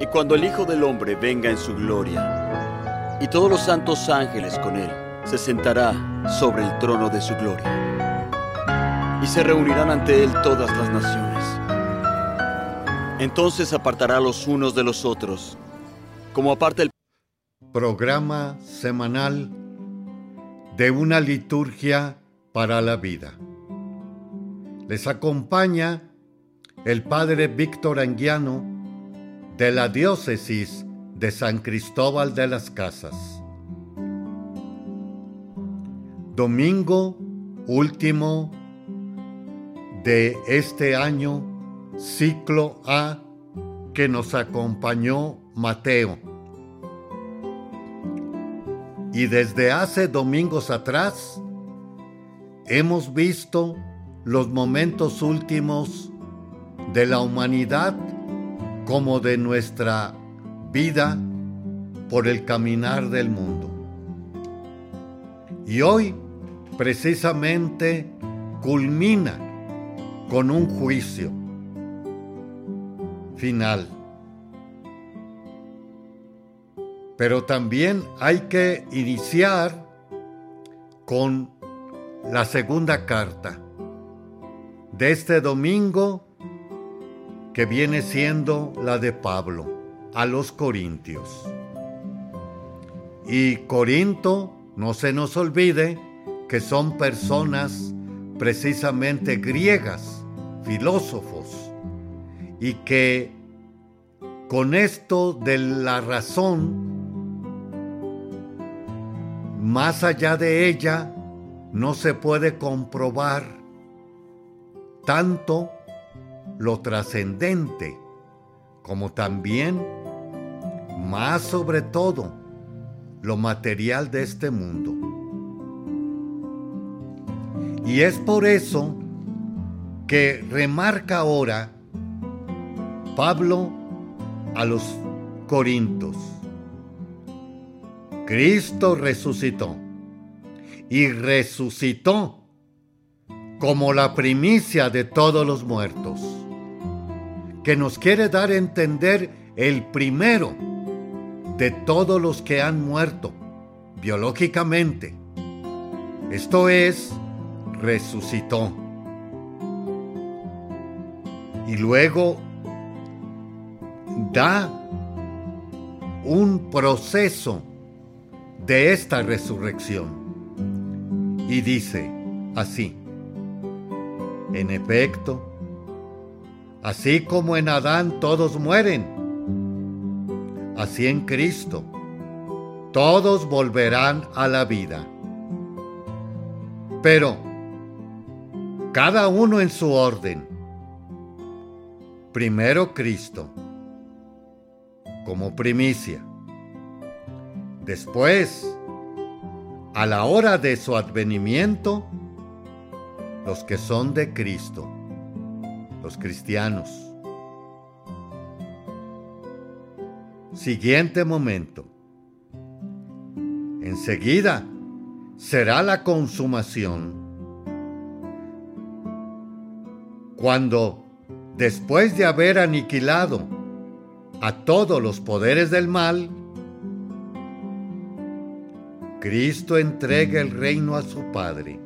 Y cuando el Hijo del Hombre venga en su gloria, y todos los santos ángeles con él, se sentará sobre el trono de su gloria. Y se reunirán ante él todas las naciones. Entonces apartará los unos de los otros, como aparta el programa semanal de una liturgia para la vida. Les acompaña el Padre Víctor Anguiano de la diócesis de San Cristóbal de las Casas. Domingo último de este año, ciclo A, que nos acompañó Mateo. Y desde hace domingos atrás, hemos visto los momentos últimos de la humanidad como de nuestra vida por el caminar del mundo. Y hoy precisamente culmina con un juicio final. Pero también hay que iniciar con la segunda carta de este domingo que viene siendo la de Pablo a los Corintios. Y Corinto, no se nos olvide que son personas precisamente griegas, filósofos, y que con esto de la razón, más allá de ella, no se puede comprobar tanto lo trascendente, como también, más sobre todo, lo material de este mundo. Y es por eso que remarca ahora Pablo a los Corintos. Cristo resucitó y resucitó como la primicia de todos los muertos que nos quiere dar a entender el primero de todos los que han muerto biológicamente. Esto es, resucitó. Y luego da un proceso de esta resurrección. Y dice así, en efecto, Así como en Adán todos mueren, así en Cristo todos volverán a la vida. Pero, cada uno en su orden. Primero Cristo, como primicia. Después, a la hora de su advenimiento, los que son de Cristo los cristianos. Siguiente momento. Enseguida será la consumación. Cuando, después de haber aniquilado a todos los poderes del mal, Cristo entrega el reino a su Padre.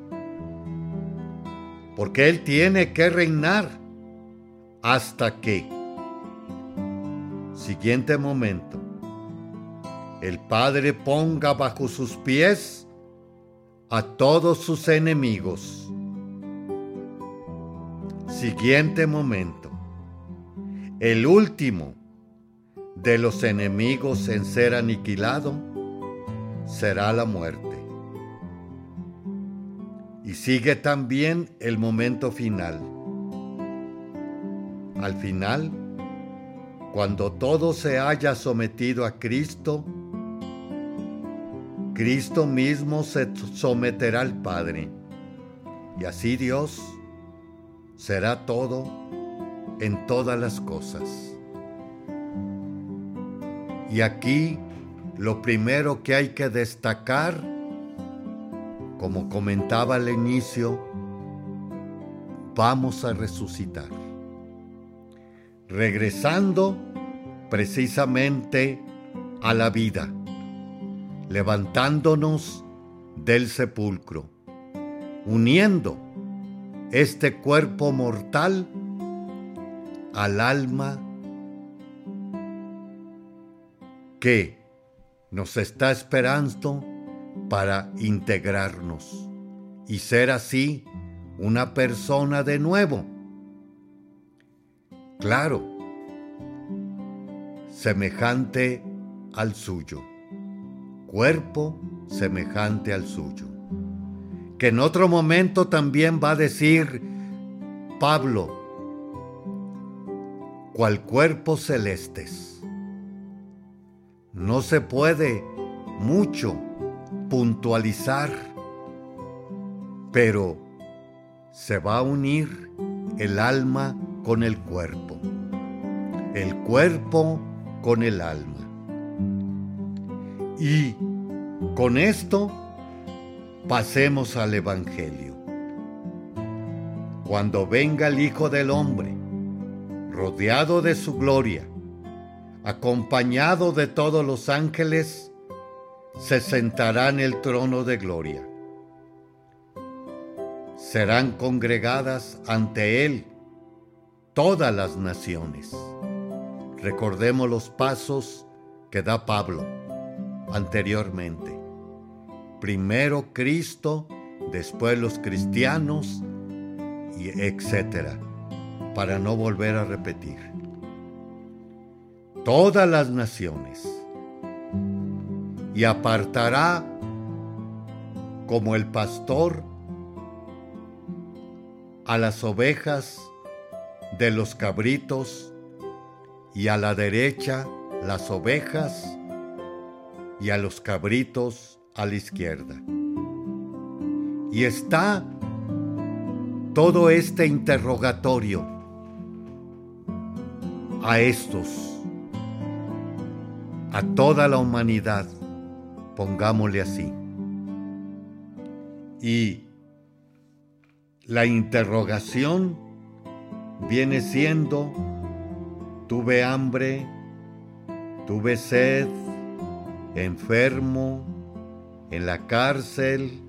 Porque Él tiene que reinar hasta que, siguiente momento, el Padre ponga bajo sus pies a todos sus enemigos. Siguiente momento, el último de los enemigos en ser aniquilado será la muerte. Y sigue también el momento final al final, cuando todo se haya sometido a Cristo, Cristo mismo se someterá al Padre. Y así Dios será todo en todas las cosas. Y aquí lo primero que hay que destacar, como comentaba al inicio, vamos a resucitar regresando precisamente a la vida, levantándonos del sepulcro, uniendo este cuerpo mortal al alma que nos está esperando para integrarnos y ser así una persona de nuevo. Claro, semejante al suyo, cuerpo semejante al suyo. Que en otro momento también va a decir Pablo, cual cuerpo celestes. No se puede mucho puntualizar, pero se va a unir el alma con el cuerpo, el cuerpo con el alma. Y con esto pasemos al Evangelio. Cuando venga el Hijo del Hombre, rodeado de su gloria, acompañado de todos los ángeles, se sentará en el trono de gloria. Serán congregadas ante Él todas las naciones. Recordemos los pasos que da Pablo anteriormente. Primero Cristo, después los cristianos, y para no volver a repetir. Todas las naciones y apartará como el pastor a las ovejas de los cabritos y a la derecha las ovejas y a los cabritos a la izquierda. Y está todo este interrogatorio a estos, a toda la humanidad, pongámosle así. Y la interrogación viene siendo, tuve hambre, tuve sed, enfermo, en la cárcel,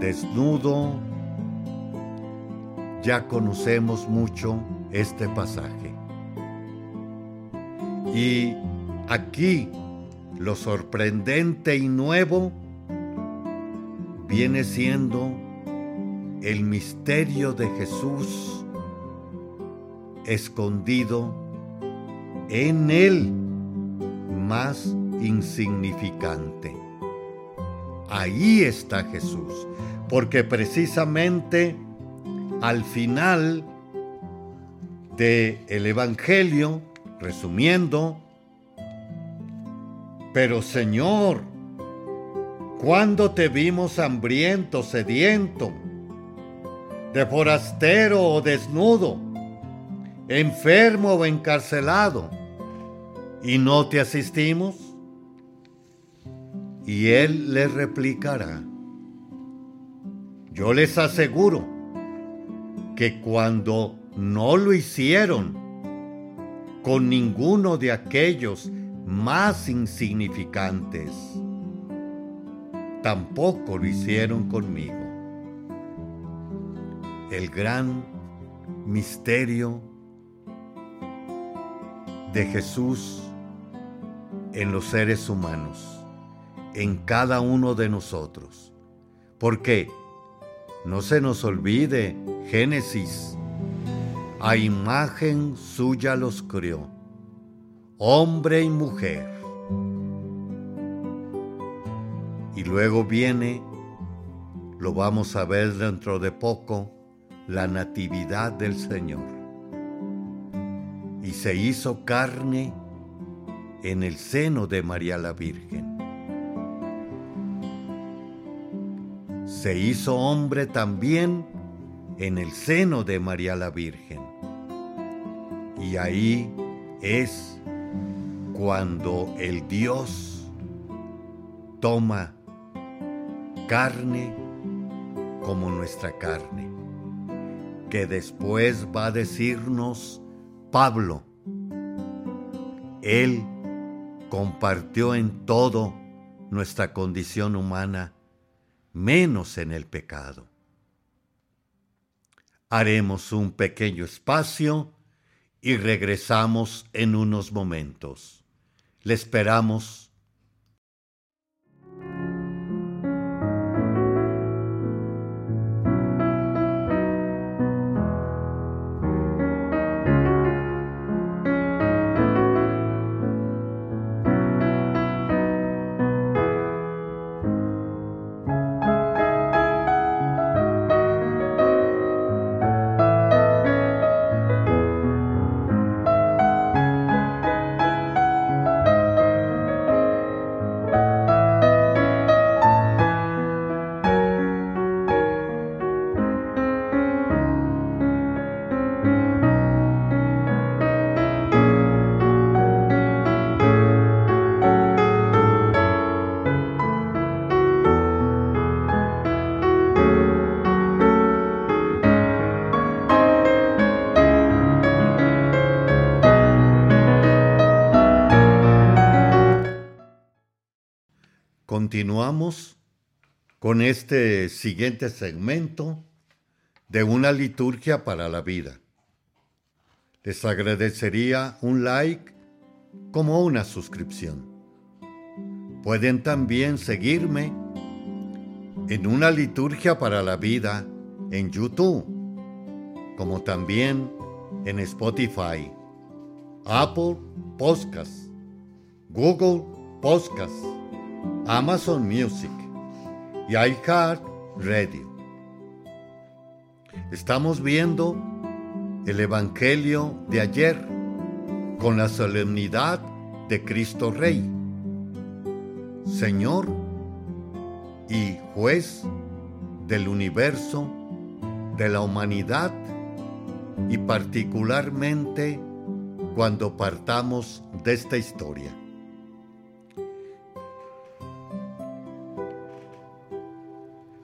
desnudo. Ya conocemos mucho este pasaje. Y aquí lo sorprendente y nuevo viene siendo el misterio de Jesús escondido en el más insignificante. Ahí está Jesús, porque precisamente al final del el Evangelio, resumiendo, pero Señor, ¿cuándo te vimos hambriento, sediento, de forastero o desnudo, enfermo o encarcelado, y no te asistimos? Y él le replicará, yo les aseguro que cuando no lo hicieron con ninguno de aquellos más insignificantes, tampoco lo hicieron conmigo. El gran misterio de Jesús en los seres humanos, en cada uno de nosotros. Porque no se nos olvide, Génesis, a imagen suya los creó hombre y mujer. Y luego viene, lo vamos a ver dentro de poco, la natividad del Señor. Y se hizo carne en el seno de María la Virgen. Se hizo hombre también en el seno de María la Virgen. Y ahí es cuando el Dios toma carne como nuestra carne, que después va a decirnos Pablo, Él compartió en todo nuestra condición humana, menos en el pecado. Haremos un pequeño espacio y regresamos en unos momentos. Le esperamos Continuamos con este siguiente segmento de una liturgia para la vida. Les agradecería un like como una suscripción. Pueden también seguirme en una liturgia para la vida en YouTube, como también en Spotify, Apple Podcasts, Google Podcasts Amazon Music y iHeart Radio. Estamos viendo el Evangelio de ayer con la solemnidad de Cristo Rey, Señor y juez del universo, de la humanidad y particularmente cuando partamos de esta historia.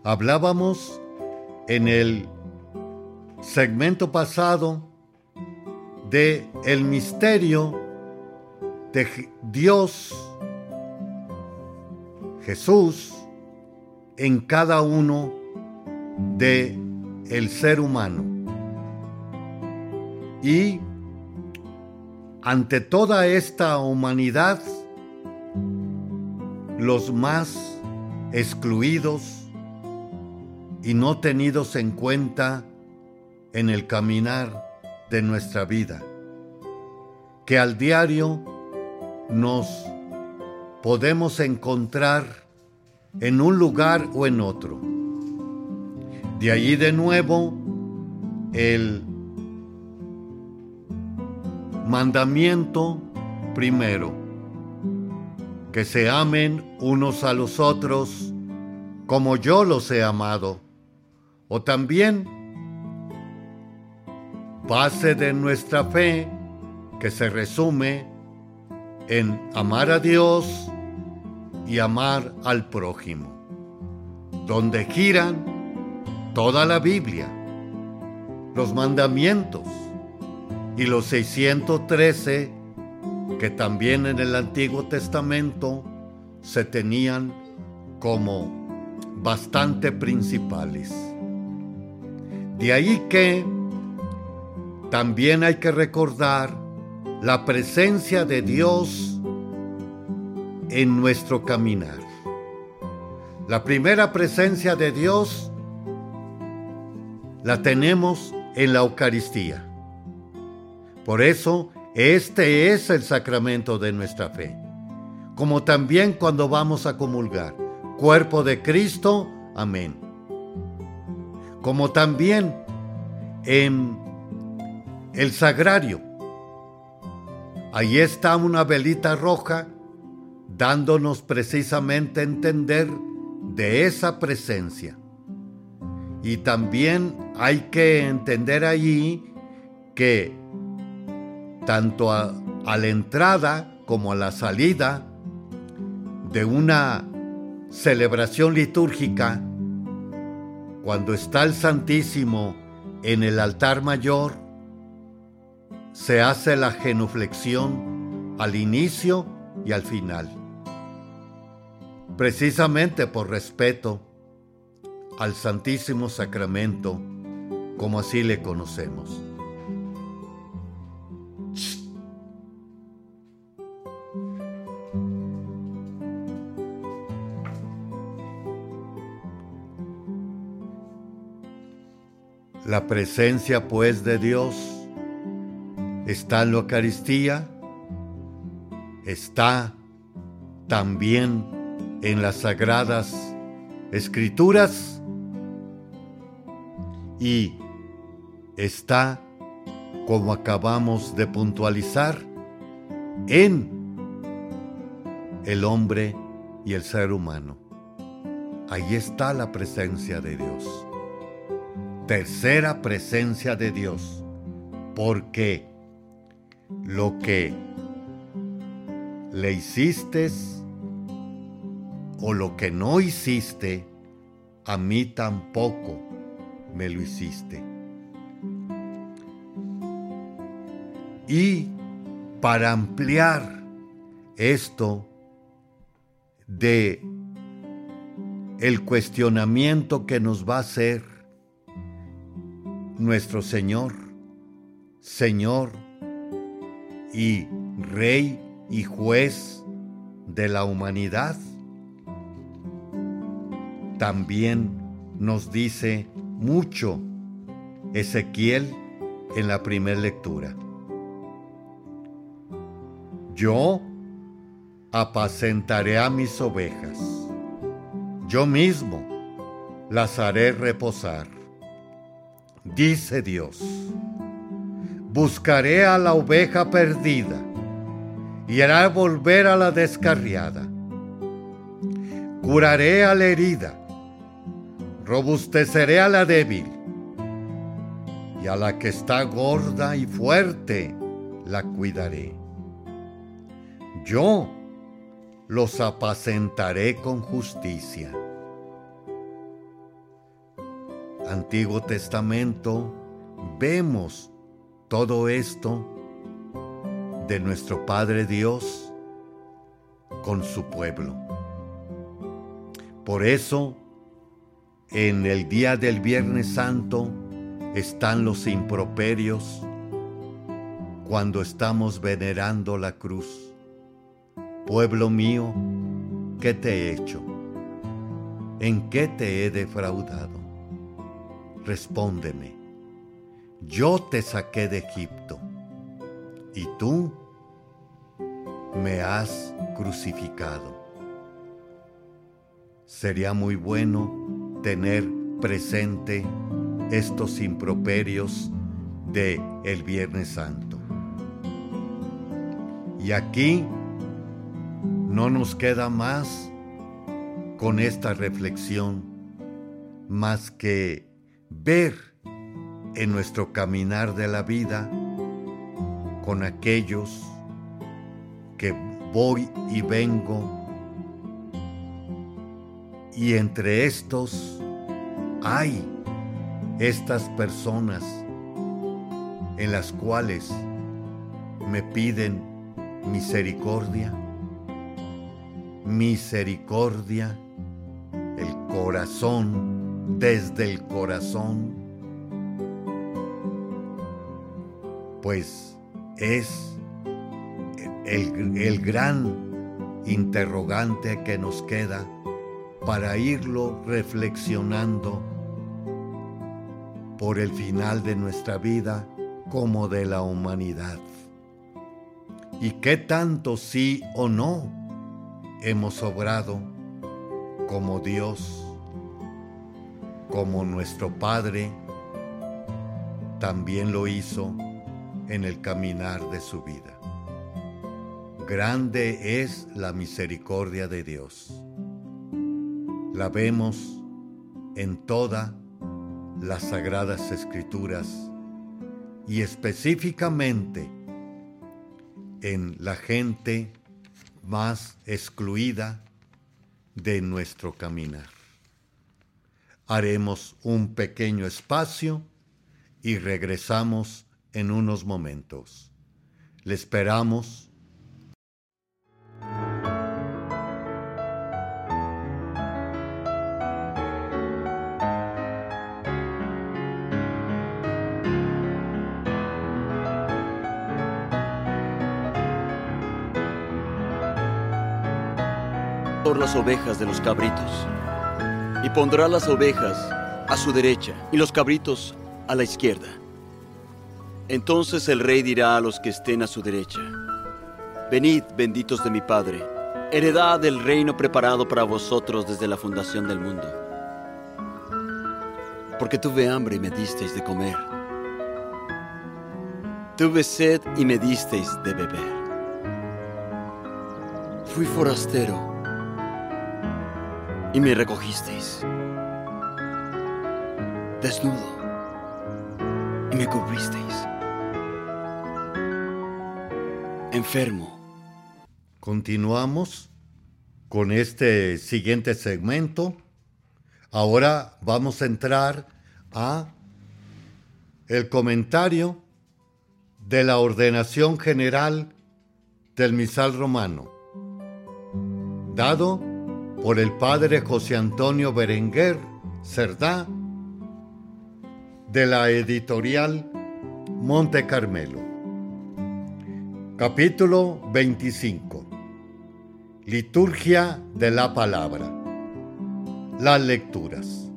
Hablábamos en el segmento pasado de el misterio de Dios Jesús en cada uno de el ser humano. Y ante toda esta humanidad, los más excluidos, y no tenidos en cuenta en el caminar de nuestra vida, que al diario nos podemos encontrar en un lugar o en otro. De allí de nuevo el mandamiento primero, que se amen unos a los otros como yo los he amado. O también base de nuestra fe que se resume en amar a Dios y amar al prójimo, donde giran toda la Biblia, los mandamientos y los 613 que también en el Antiguo Testamento se tenían como bastante principales. De ahí que también hay que recordar la presencia de Dios en nuestro caminar. La primera presencia de Dios la tenemos en la Eucaristía. Por eso, este es el sacramento de nuestra fe. Como también cuando vamos a comulgar. Cuerpo de Cristo, amén como también en el sagrario. Ahí está una velita roja dándonos precisamente a entender de esa presencia. Y también hay que entender allí que tanto a, a, la entrada como a la salida de una celebración litúrgica cuando está el Santísimo en el altar mayor, se hace la genuflexión al inicio y al final. Precisamente por respeto al Santísimo Sacramento, como así le conocemos. La presencia pues de Dios está en la Eucaristía, está también en las sagradas escrituras y está, como acabamos de puntualizar, en el hombre y el ser humano. Ahí está la presencia de Dios tercera presencia de Dios, porque lo que le hiciste o lo que no hiciste, a mí tampoco me lo hiciste. Y para ampliar esto de el cuestionamiento que nos va a hacer nuestro Señor, Señor y Rey y Juez de la humanidad. También nos dice mucho Ezequiel en la primera lectura. Yo apacentaré a mis ovejas, yo mismo las haré reposar dice Dios. Buscaré a la oveja perdida y haré volver a la descarriada. Curaré a la herida, robusteceré a la débil y a la que está gorda y fuerte la cuidaré. Yo los apacentaré con justicia Antiguo Testamento vemos todo esto de nuestro Padre Dios con su pueblo. Por eso, en el día del Viernes Santo están los improperios cuando estamos venerando la cruz. Pueblo mío, ¿qué te he hecho? ¿En qué te he defraudado? Respóndeme, yo te saqué de Egipto y tú me has crucificado. Sería muy bueno tener presente estos improperios de el Viernes Santo. Y aquí no nos queda más con esta reflexión más que ver en nuestro caminar de la vida con aquellos que voy y vengo. Y entre estos hay estas personas en las cuales me piden misericordia, misericordia, el corazón desde el corazón, pues es el, gran interrogante que nos queda para irlo reflexionando por el final de nuestra vida como de la humanidad. ¿Y qué tanto sí o no hemos obrado como Dios como nuestro Padre también lo hizo en el caminar de su vida. Grande es la misericordia de Dios. La vemos en todas las sagradas escrituras y específicamente en la gente más excluida de nuestro caminar Haremos un pequeño espacio y regresamos en unos momentos. Le esperamos. Por las ovejas de los cabritos y pondrá las ovejas a su derecha y los cabritos a la izquierda. Entonces el rey dirá a los que estén a su derecha, Venid, benditos de mi Padre, heredad del reino preparado para vosotros desde la fundación del mundo. Porque tuve hambre y me disteis de comer. Tuve sed y me disteis de beber. Fui forastero y me recogisteis. Desnudo y me cubristeis. Enfermo Continuamos con este siguiente segmento. Ahora vamos a entrar a el comentario de la ordenación general del misal romano, dado por el padre José Antonio Berenguer Cerdá de la editorial Monte Carmelo. Capítulo 25 Liturgia de la Palabra. Las lecturas.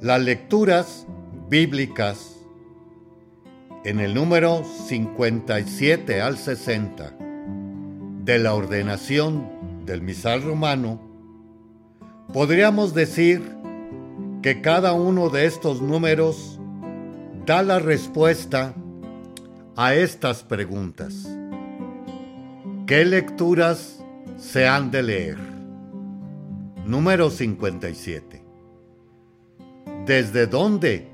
Las lecturas bíblicas en el número 57 al 60 de la ordenación del misal romano, podríamos decir que cada uno de estos números da la respuesta a estas preguntas. ¿Qué lecturas se han de leer. Número 57. ¿Desde dónde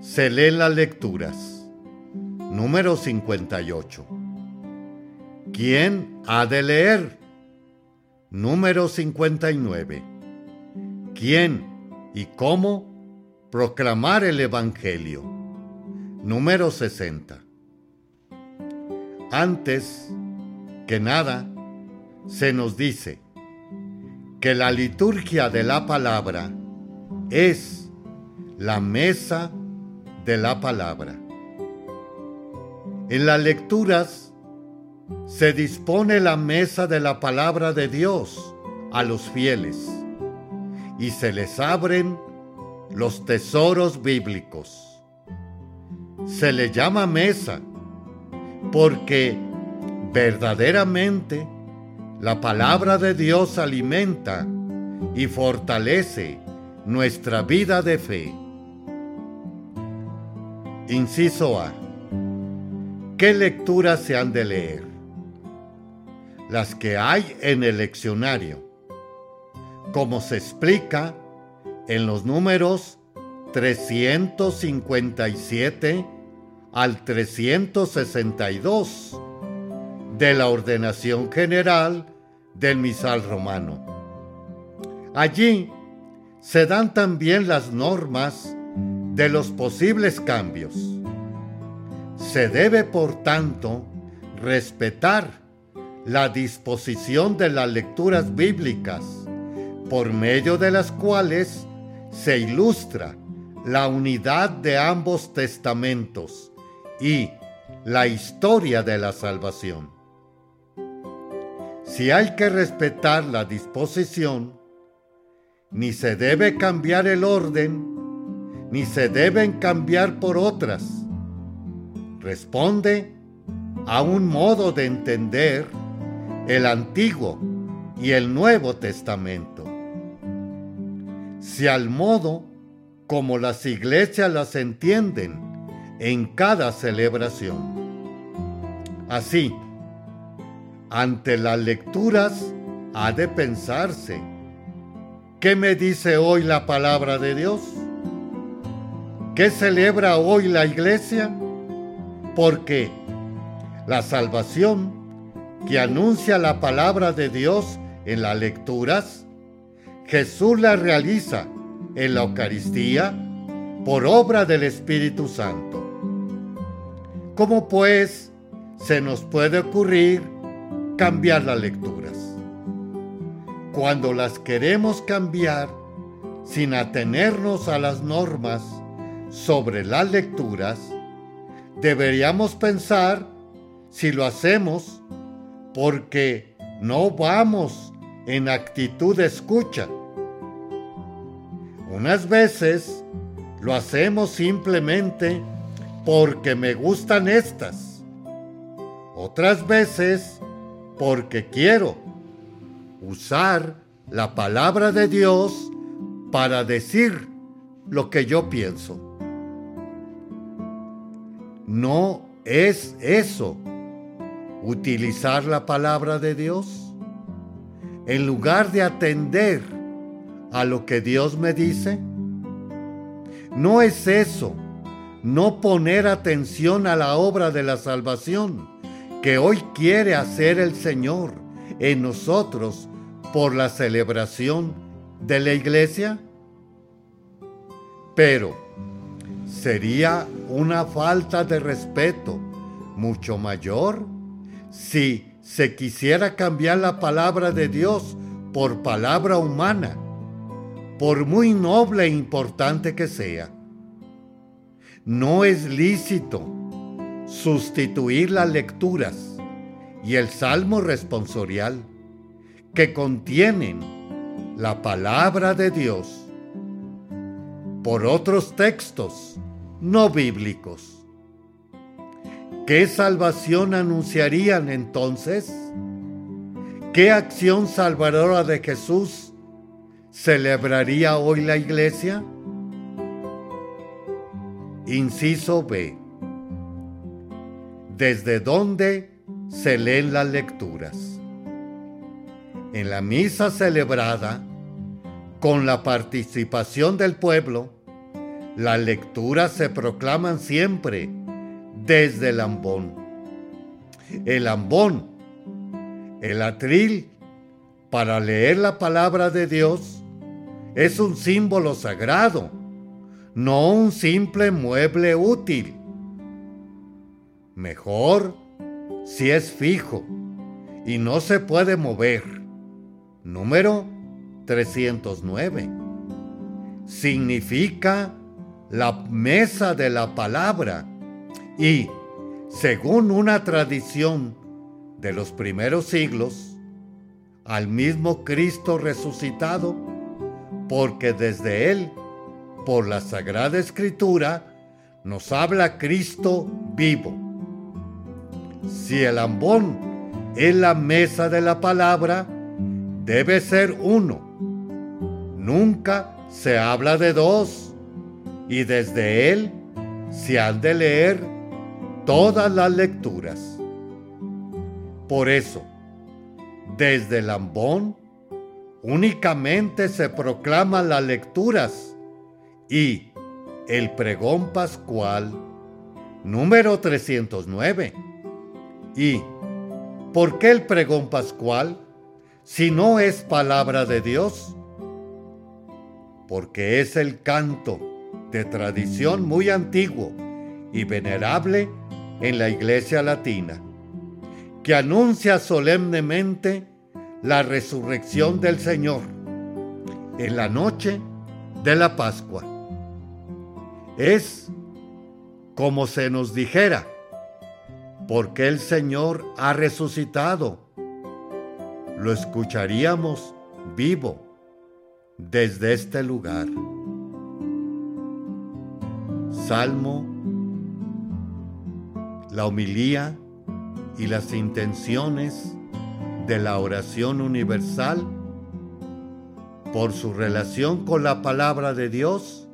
se leen las lecturas? Número 58. ¿Quién ha de leer? Número 59. ¿Quién y cómo proclamar el Evangelio? Número 60. Antes que nada, se nos dice que la liturgia de la palabra es la mesa de la palabra. En las lecturas se dispone la mesa de la palabra de Dios a los fieles y se les abren los tesoros bíblicos. Se le llama mesa porque verdaderamente la palabra de Dios alimenta y fortalece nuestra vida de fe. Inciso A. ¿Qué lecturas se han de leer? Las que hay en el leccionario, como se explica en los números 357 al 362 de la ordenación general del misal romano. Allí se dan también las normas de los posibles cambios. Se debe, por tanto, respetar la disposición de las lecturas bíblicas, por medio de las cuales se ilustra la unidad de ambos testamentos y la historia de la salvación. Si hay que respetar la disposición, ni se debe cambiar el orden, ni se deben cambiar por otras. Responde a un modo de entender el Antiguo y el Nuevo Testamento. Si al modo como las iglesias las entienden en cada celebración. Así, ante las lecturas ha de pensarse, ¿qué me dice hoy la palabra de Dios? ¿Qué celebra hoy la iglesia? Porque la salvación que anuncia la palabra de Dios en las lecturas, Jesús la realiza en la Eucaristía por obra del Espíritu Santo. ¿Cómo pues se nos puede ocurrir cambiar las lecturas. Cuando las queremos cambiar sin atenernos a las normas sobre las lecturas, deberíamos pensar si lo hacemos porque no vamos en actitud de escucha. Unas veces lo hacemos simplemente porque me gustan estas. Otras veces porque quiero usar la palabra de Dios para decir lo que yo pienso. No es eso utilizar la palabra de Dios en lugar de atender a lo que Dios me dice. No es eso, no poner atención a la obra de la salvación que hoy quiere hacer el Señor en nosotros por la celebración de la iglesia. Pero sería una falta de respeto mucho mayor si se quisiera cambiar la palabra de Dios por palabra humana, por muy noble e importante que sea. No es lícito sustituir las lecturas y el salmo responsorial que contienen la palabra de Dios por otros textos no bíblicos. ¿Qué salvación anunciarían entonces? ¿Qué acción salvadora de Jesús celebraría hoy la iglesia? Inciso B. ¿Desde dónde se leen las lecturas? En la misa celebrada, con la participación del pueblo, las lecturas se proclaman siempre desde el ambón. El ambón, el atril, para leer la palabra de Dios, es un símbolo sagrado, no un simple mueble útil. Mejor si es fijo y no se puede mover. Número 309. Significa la mesa de la palabra y, según una tradición de los primeros siglos, al mismo Cristo resucitado, porque desde Él, por la Sagrada Escritura, nos habla Cristo vivo. Si el ambón es la mesa de la palabra, debe ser uno. Nunca se habla de dos y desde él se han de leer todas las lecturas. Por eso, desde el ambón únicamente se proclaman las lecturas y el pregón pascual número 309. ¿Y por qué el pregón pascual si no es palabra de Dios? Porque es el canto de tradición muy antiguo y venerable en la Iglesia Latina, que anuncia solemnemente la resurrección del Señor en la noche de la Pascua. Es como se nos dijera, porque el Señor ha resucitado. Lo escucharíamos vivo desde este lugar. Salmo, la homilía y las intenciones de la oración universal por su relación con la palabra de Dios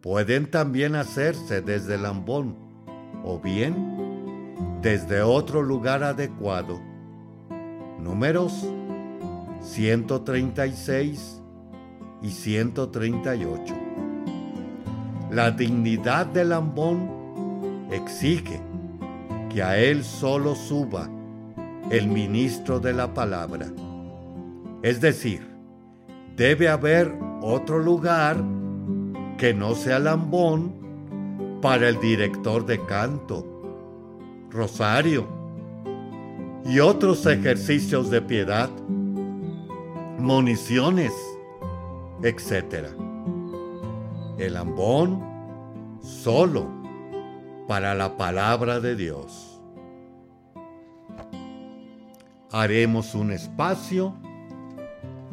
pueden también hacerse desde el ambón o bien desde otro lugar adecuado. Números 136 y 138. La dignidad del ambón exige que a él solo suba el ministro de la palabra. Es decir, debe haber otro lugar que no sea lambón para el director de canto, rosario y otros ejercicios de piedad, municiones, etc el ambón solo para la palabra de Dios. Haremos un espacio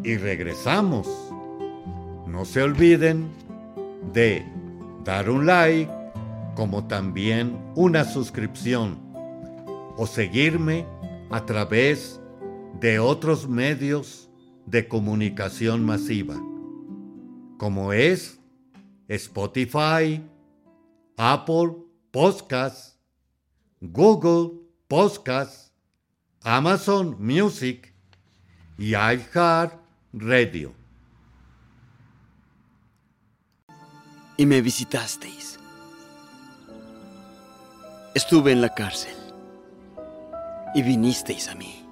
y regresamos. No se olviden de dar un like, como también una suscripción, o seguirme a través de otros medios de comunicación masiva, como es Spotify, Apple Podcasts, Google Podcasts, Amazon Music y iHeart Radio. Y me visitasteis. Estuve en la cárcel y vinisteis a mí.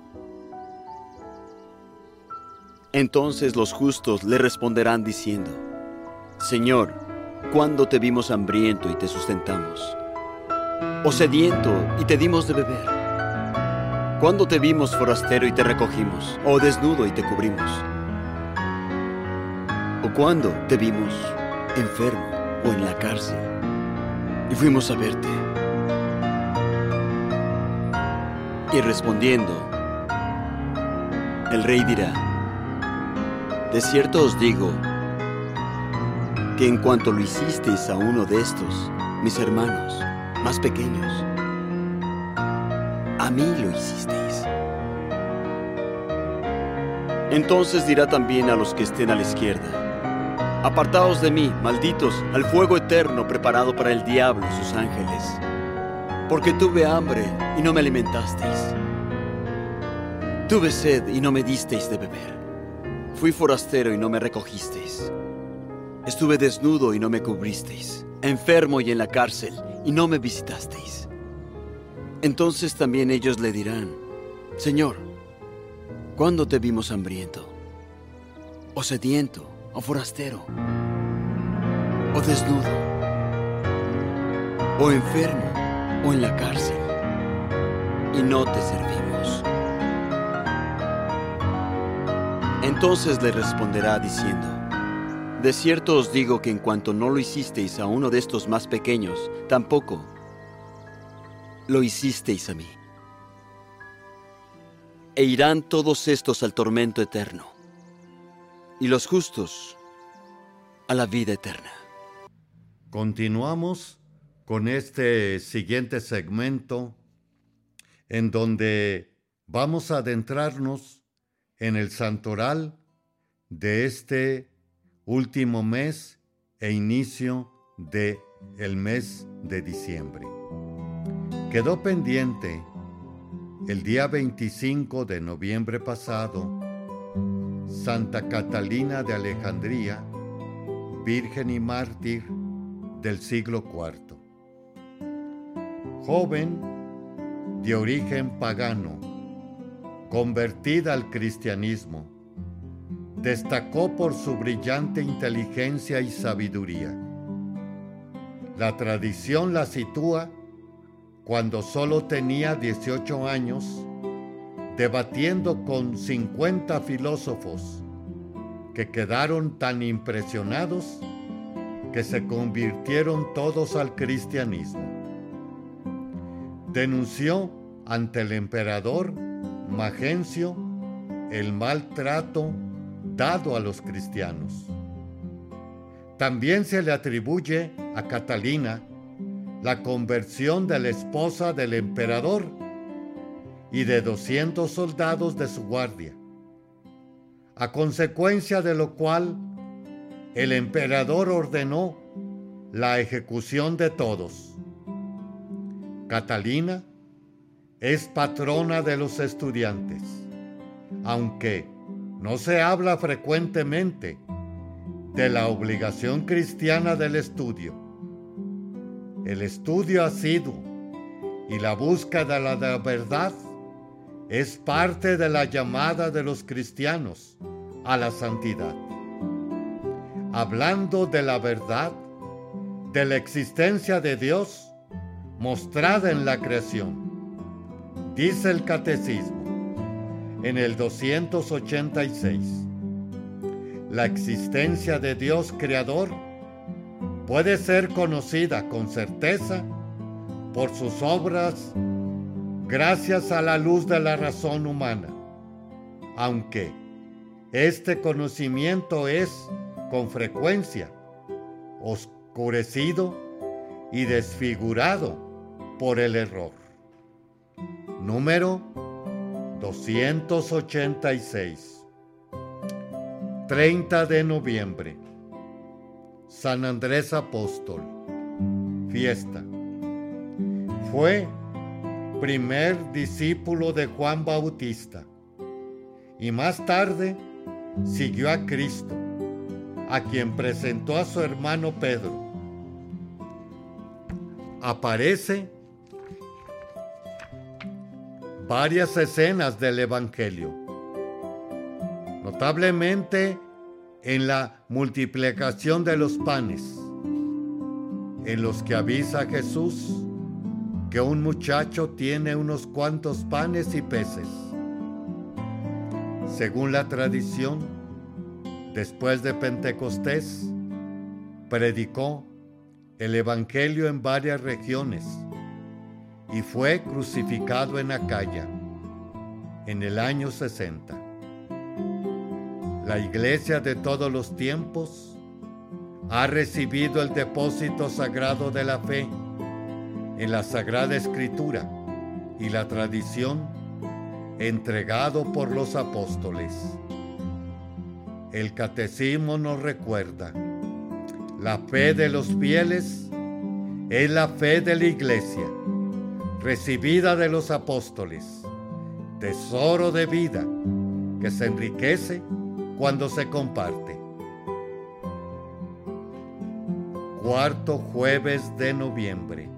Entonces los justos le responderán diciendo, Señor, ¿cuándo te vimos hambriento y te sustentamos? ¿O sediento y te dimos de beber? ¿Cuándo te vimos forastero y te recogimos? ¿O desnudo y te cubrimos? ¿O cuándo te vimos enfermo o en la cárcel y fuimos a verte? Y respondiendo, el rey dirá, de cierto os digo que en cuanto lo hicisteis a uno de estos, mis hermanos más pequeños, a mí lo hicisteis. Entonces dirá también a los que estén a la izquierda, apartaos de mí, malditos, al fuego eterno preparado para el diablo y sus ángeles, porque tuve hambre y no me alimentasteis, tuve sed y no me disteis de beber. Fui forastero y no me recogisteis. Estuve desnudo y no me cubristeis. Enfermo y en la cárcel y no me visitasteis. Entonces también ellos le dirán, Señor, ¿cuándo te vimos hambriento? ¿O sediento? ¿O forastero? ¿O desnudo? ¿O enfermo? ¿O en la cárcel? Y no te servimos. Entonces le responderá diciendo, De cierto os digo que en cuanto no lo hicisteis a uno de estos más pequeños, tampoco lo hicisteis a mí. E irán todos estos al tormento eterno, y los justos a la vida eterna. Continuamos con este siguiente segmento en donde vamos a adentrarnos en el santoral de este último mes e inicio de el mes de diciembre. Quedó pendiente el día 25 de noviembre pasado Santa Catalina de Alejandría, Virgen y mártir del siglo IV. Joven de origen pagano, convertida al cristianismo, destacó por su brillante inteligencia y sabiduría. La tradición la sitúa cuando solo tenía 18 años, debatiendo con 50 filósofos que quedaron tan impresionados que se convirtieron todos al cristianismo. Denunció ante el emperador Magencio el maltrato dado a los cristianos. También se le atribuye a Catalina la conversión de la esposa del emperador y de 200 soldados de su guardia, a consecuencia de lo cual el emperador ordenó la ejecución de todos. Catalina es patrona de los estudiantes, aunque no se habla frecuentemente de la obligación cristiana del estudio. El estudio asiduo y la búsqueda de la verdad es parte de la llamada de los cristianos a la santidad. Hablando de la verdad, de la existencia de Dios mostrada en la creación Dice el catecismo en el 286, la existencia de Dios creador puede ser conocida con certeza por sus obras gracias a la luz de la razón humana, aunque Este conocimiento es, con frecuencia, oscurecido y desfigurado por el error. Número 286. 30 de noviembre. San Andrés Apóstol. Fiesta. Fue primer discípulo de Juan Bautista y más tarde siguió a Cristo, a quien presentó a su hermano Pedro. Aparece varias escenas del Evangelio, notablemente en la multiplicación de los panes, en los que avisa Jesús que un muchacho tiene unos cuantos panes y peces. Según la tradición, después de Pentecostés, predicó el Evangelio en varias regiones y fue crucificado en Acaya en el año 60. La iglesia de todos los tiempos ha recibido el depósito sagrado de la fe en la Sagrada Escritura y la tradición entregado por los apóstoles. El catecismo nos recuerda, la fe de los fieles es la fe de la iglesia recibida de los apóstoles, tesoro de vida que se enriquece cuando se comparte. Cuarto jueves de noviembre,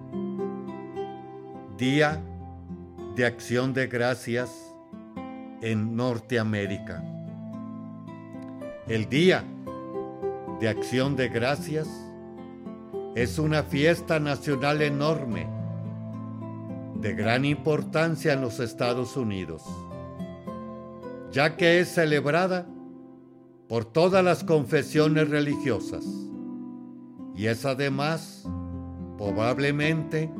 Día de Acción de Gracias en Norteamérica. El Día de Acción de Gracias es una fiesta nacional enorme de gran importancia en los Estados Unidos, ya que es celebrada por todas las confesiones religiosas y es además probablemente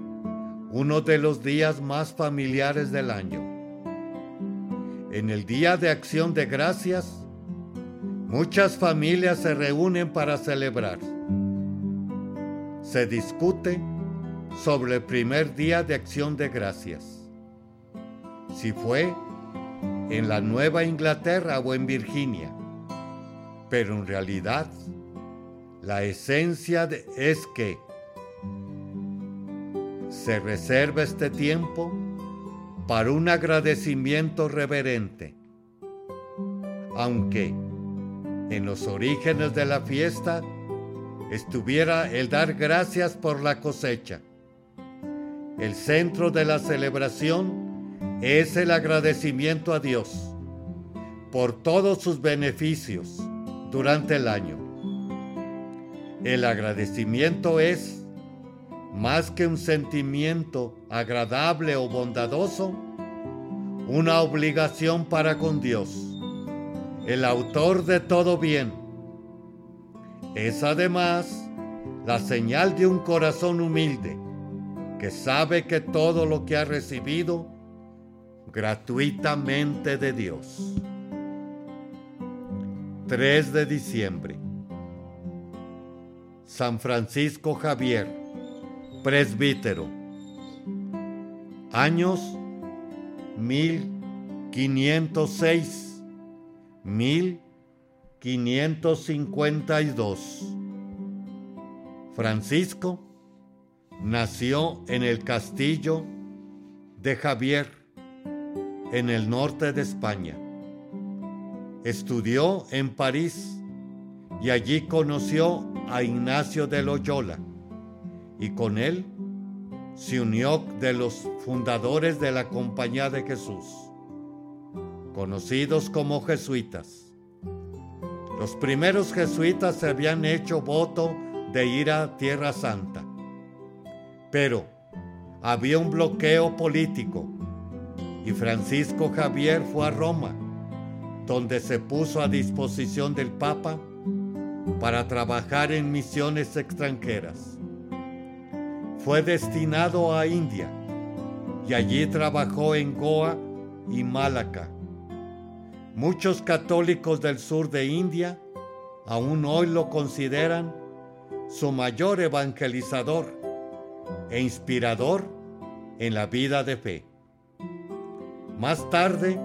uno de los días más familiares del año. En el Día de Acción de Gracias, muchas familias se reúnen para celebrar. Se discute sobre el primer día de acción de gracias. Si fue en la Nueva Inglaterra o en Virginia. Pero en realidad, la esencia es que se reserva este tiempo para un agradecimiento reverente. Aunque en los orígenes de la fiesta estuviera el dar gracias por la cosecha el centro de la celebración es el agradecimiento a Dios por todos sus beneficios durante el año. El agradecimiento es, más que un sentimiento agradable o bondadoso, una obligación para con Dios, el autor de todo bien. Es además la señal de un corazón humilde que sabe que todo lo que ha recibido gratuitamente de Dios. 3 de diciembre. San Francisco Javier, presbítero. Años 1506, 1552. Francisco nació en el castillo de Javier, en el norte de España. Estudió en París y allí conoció a Ignacio de Loyola y con él se unió de los fundadores de la Compañía de Jesús, conocidos como jesuitas. Los primeros jesuitas se habían hecho voto de ir a Tierra Santa pero había un bloqueo político y Francisco Javier fue a Roma, donde se puso a disposición del Papa para trabajar en misiones extranjeras. Fue destinado a India y allí trabajó en Goa y Malaca. Muchos católicos del sur de India aún hoy lo consideran su mayor evangelizador e inspirador en la vida de fe. Más tarde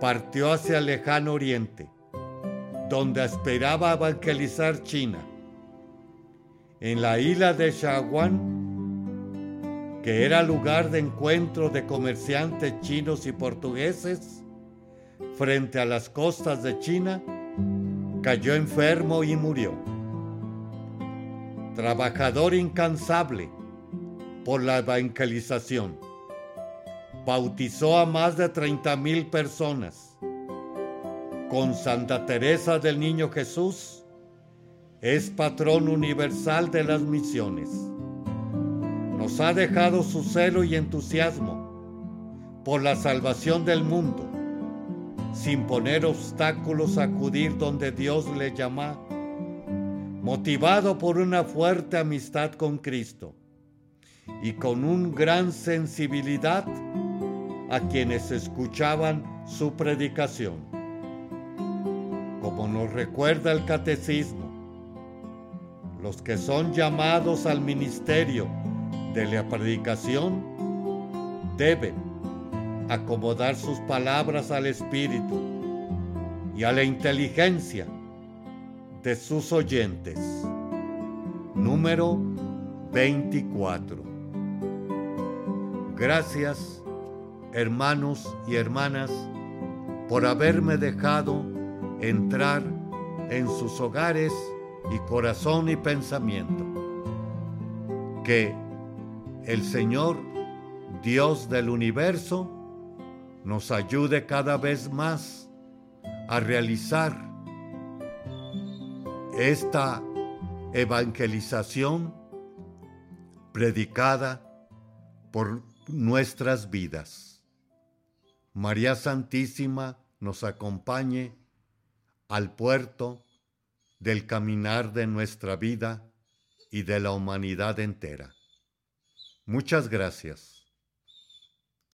partió hacia el lejano oriente, donde esperaba evangelizar China. En la isla de Shawan, que era lugar de encuentro de comerciantes chinos y portugueses, frente a las costas de China, cayó enfermo y murió. Trabajador incansable por la evangelización, bautizó a más de 30 mil personas. Con Santa Teresa del Niño Jesús, es patrón universal de las misiones. Nos ha dejado su celo y entusiasmo por la salvación del mundo sin poner obstáculos a acudir donde Dios le llama, motivado por una fuerte amistad con Cristo y con una gran sensibilidad a quienes escuchaban su predicación. Como nos recuerda el catecismo, los que son llamados al ministerio de la predicación deben acomodar sus palabras al espíritu y a la inteligencia de sus oyentes. Número 24. Gracias, hermanos y hermanas, por haberme dejado entrar en sus hogares y corazón y pensamiento. Que el Señor, Dios del universo, nos ayude cada vez más a realizar esta evangelización predicada por nuestras vidas. María Santísima nos acompañe al puerto del caminar de nuestra vida y de la humanidad entera. Muchas gracias.